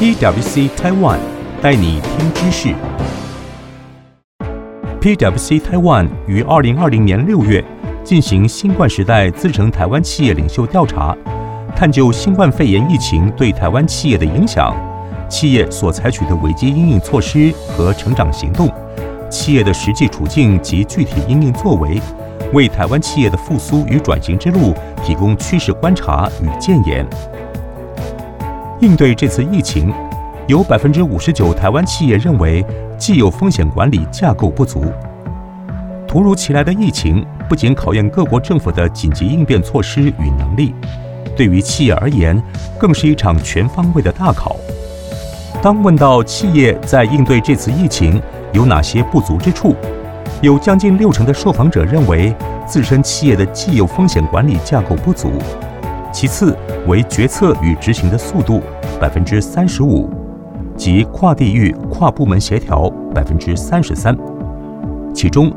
PWC Taiwan 带你听知识。PWC Taiwan 于二零二零年六月进行新冠时代资诚台湾企业领袖调查，探究新冠肺炎疫情对台湾企业的影响，企业所采取的危机应应措施和成长行动，企业的实际处境及具体应应作为。为台湾企业的复苏与转型之路提供趋势观察与建言。应对这次疫情，有百分之五十九台湾企业认为既有风险管理架构不足。突如其来的疫情不仅考验各国政府的紧急应变措施与能力，对于企业而言，更是一场全方位的大考。当问到企业在应对这次疫情有哪些不足之处，有将近六成的受访者认为自身企业的既有风险管理架构不足，其次为决策与执行的速度百分之三十五，及跨地域、跨部门协调百分之三十三。其中，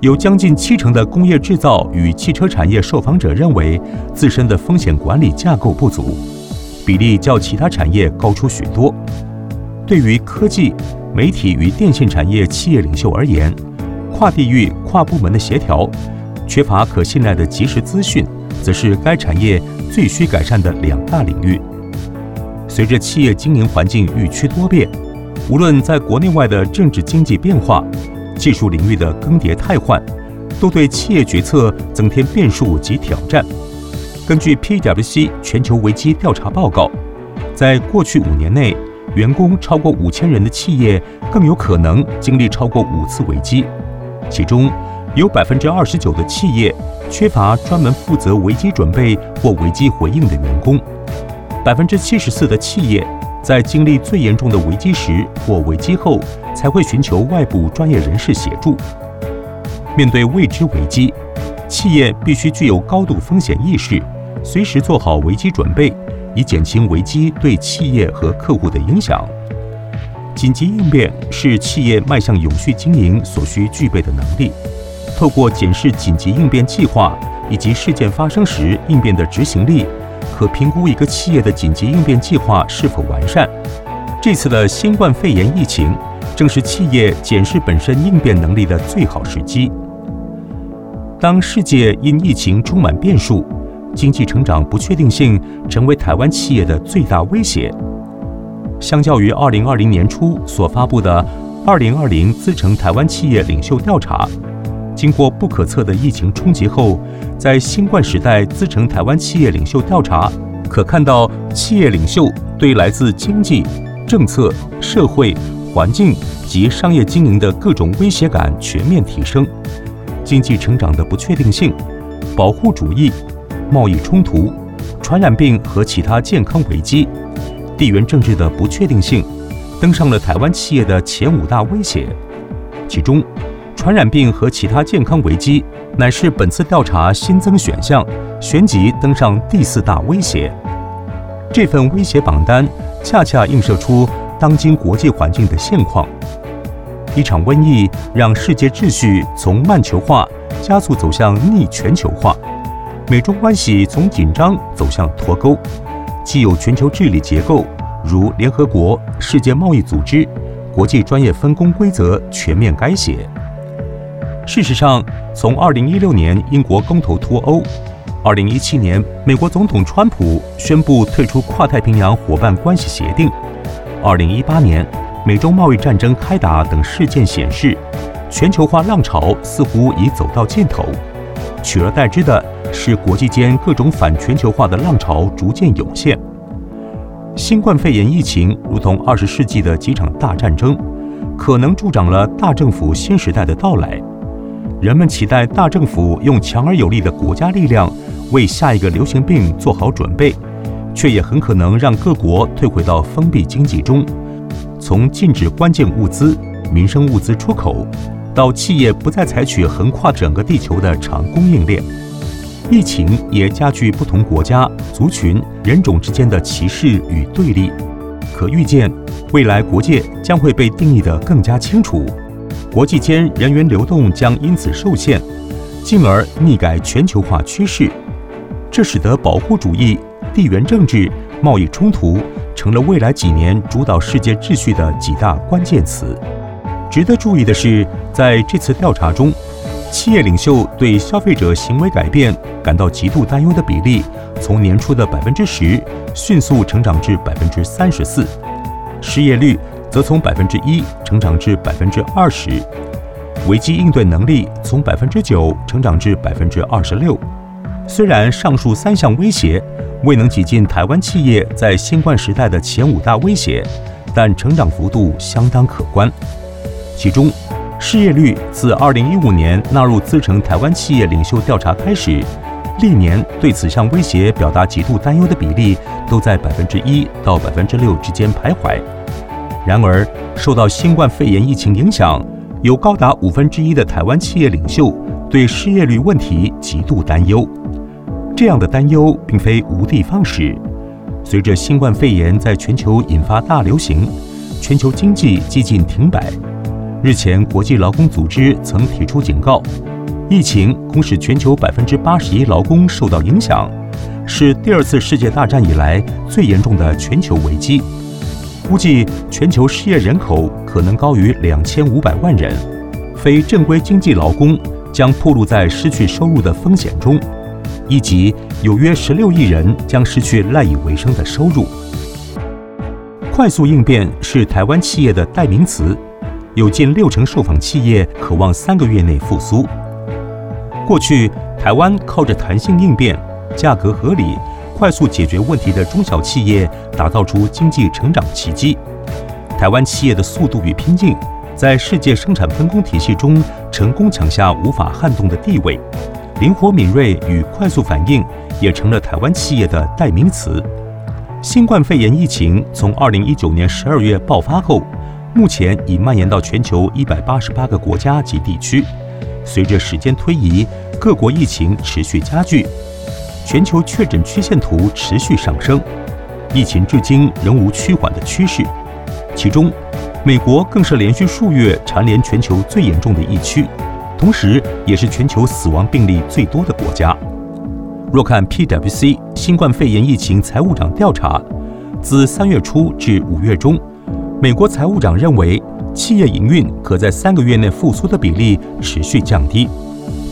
有将近七成的工业制造与汽车产业受访者认为自身的风险管理架构不足，比例较其他产业高出许多。对于科技、媒体与电信产业企业领袖而言，跨地域、跨部门的协调，缺乏可信赖的及时资讯，则是该产业最需改善的两大领域。随着企业经营环境日趋多变，无论在国内外的政治经济变化、技术领域的更迭汰换，都对企业决策增添变数及挑战。根据 PwC 全球危机调查报告，在过去五年内，员工超过五千人的企业更有可能经历超过五次危机。其中有百分之二十九的企业缺乏专门负责危机准备或危机回应的员工，百分之七十四的企业在经历最严重的危机时或危机后才会寻求外部专业人士协助。面对未知危机，企业必须具有高度风险意识，随时做好危机准备，以减轻危机对企业和客户的影响。紧急应变是企业迈向永续经营所需具备的能力。透过检视紧急应变计划以及事件发生时应变的执行力，可评估一个企业的紧急应变计划是否完善。这次的新冠肺炎疫情，正是企业检视本身应变能力的最好时机。当世界因疫情充满变数，经济成长不确定性成为台湾企业的最大威胁。相较于二零二零年初所发布的《二零二零资诚台湾企业领袖调查》，经过不可测的疫情冲击后，在新冠时代资诚台湾企业领袖调查，可看到企业领袖对来自经济、政策、社会、环境及商业经营的各种威胁感全面提升，经济成长的不确定性、保护主义、贸易冲突、传染病和其他健康危机。地缘政治的不确定性登上了台湾企业的前五大威胁，其中，传染病和其他健康危机乃是本次调查新增选项，旋即登上第四大威胁。这份威胁榜单恰恰映射出当今国际环境的现况：一场瘟疫让世界秩序从慢球化加速走向逆全球化，美中关系从紧张走向脱钩。既有全球治理结构，如联合国、世界贸易组织、国际专业分工规则全面改写。事实上，从2016年英国公投脱欧，2017年美国总统川普宣布退出跨太平洋伙伴关系协定，2018年美中贸易战争开打等事件显示，全球化浪潮似乎已走到尽头，取而代之的。是国际间各种反全球化的浪潮逐渐涌现。新冠肺炎疫情如同二十世纪的几场大战争，可能助长了大政府新时代的到来。人们期待大政府用强而有力的国家力量为下一个流行病做好准备，却也很可能让各国退回到封闭经济中。从禁止关键物资、民生物资出口，到企业不再采取横跨整个地球的长供应链。疫情也加剧不同国家、族群、人种之间的歧视与对立。可预见，未来国界将会被定义得更加清楚，国际间人员流动将因此受限，进而逆改全球化趋势。这使得保护主义、地缘政治、贸易冲突成了未来几年主导世界秩序的几大关键词。值得注意的是，在这次调查中，企业领袖对消费者行为改变感到极度担忧的比例，从年初的百分之十迅速成长至百分之三十四，失业率则从百分之一成长至百分之二十，危机应对能力从百分之九成长至百分之二十六。虽然上述三项威胁未能挤进台湾企业在新冠时代的前五大威胁，但成长幅度相当可观。其中，失业率自2015年纳入资诚台湾企业领袖调查开始，历年对此项威胁表达极度担忧的比例都在百分之一到百分之六之间徘徊。然而，受到新冠肺炎疫情影响，有高达五分之一的台湾企业领袖对失业率问题极度担忧。这样的担忧并非无的放矢。随着新冠肺炎在全球引发大流行，全球经济几近停摆。日前，国际劳工组织曾提出警告，疫情恐使全球百分之八十一劳工受到影响，是第二次世界大战以来最严重的全球危机。估计全球失业人口可能高于两千五百万人，非正规经济劳工将暴露在失去收入的风险中。以及有约十六亿人将失去赖以为生的收入。快速应变是台湾企业的代名词，有近六成受访企业渴望三个月内复苏。过去，台湾靠着弹性应变、价格合理、快速解决问题的中小企业，打造出经济成长奇迹。台湾企业的速度与拼劲，在世界生产分工体系中成功抢下无法撼动的地位。灵活敏锐与快速反应也成了台湾企业的代名词。新冠肺炎疫情从二零一九年十二月爆发后，目前已蔓延到全球一百八十八个国家及地区。随着时间推移，各国疫情持续加剧，全球确诊曲线图持续上升，疫情至今仍无趋缓的趋势。其中，美国更是连续数月蝉联全球最严重的疫区。同时，也是全球死亡病例最多的国家。若看 PwC 新冠肺炎疫情财务长调查，自三月初至五月中，美国财务长认为企业营运可在三个月内复苏的比例持续降低，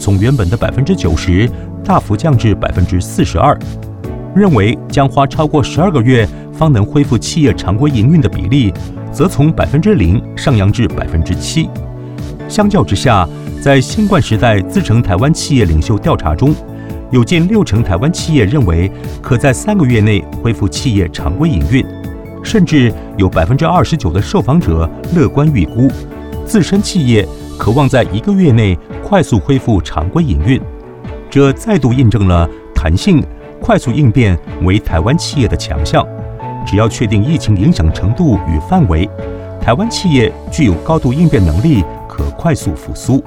从原本的百分之九十大幅降至百分之四十二。认为将花超过十二个月方能恢复企业常规营运的比例，则从百分之零上扬至百分之七。相较之下，在新冠时代自成台湾企业领袖调查中，有近六成台湾企业认为可在三个月内恢复企业常规营运，甚至有百分之二十九的受访者乐观预估，自身企业渴望在一个月内快速恢复常规营运。这再度印证了弹性、快速应变为台湾企业的强项。只要确定疫情影响程度与范围，台湾企业具有高度应变能力，可快速复苏。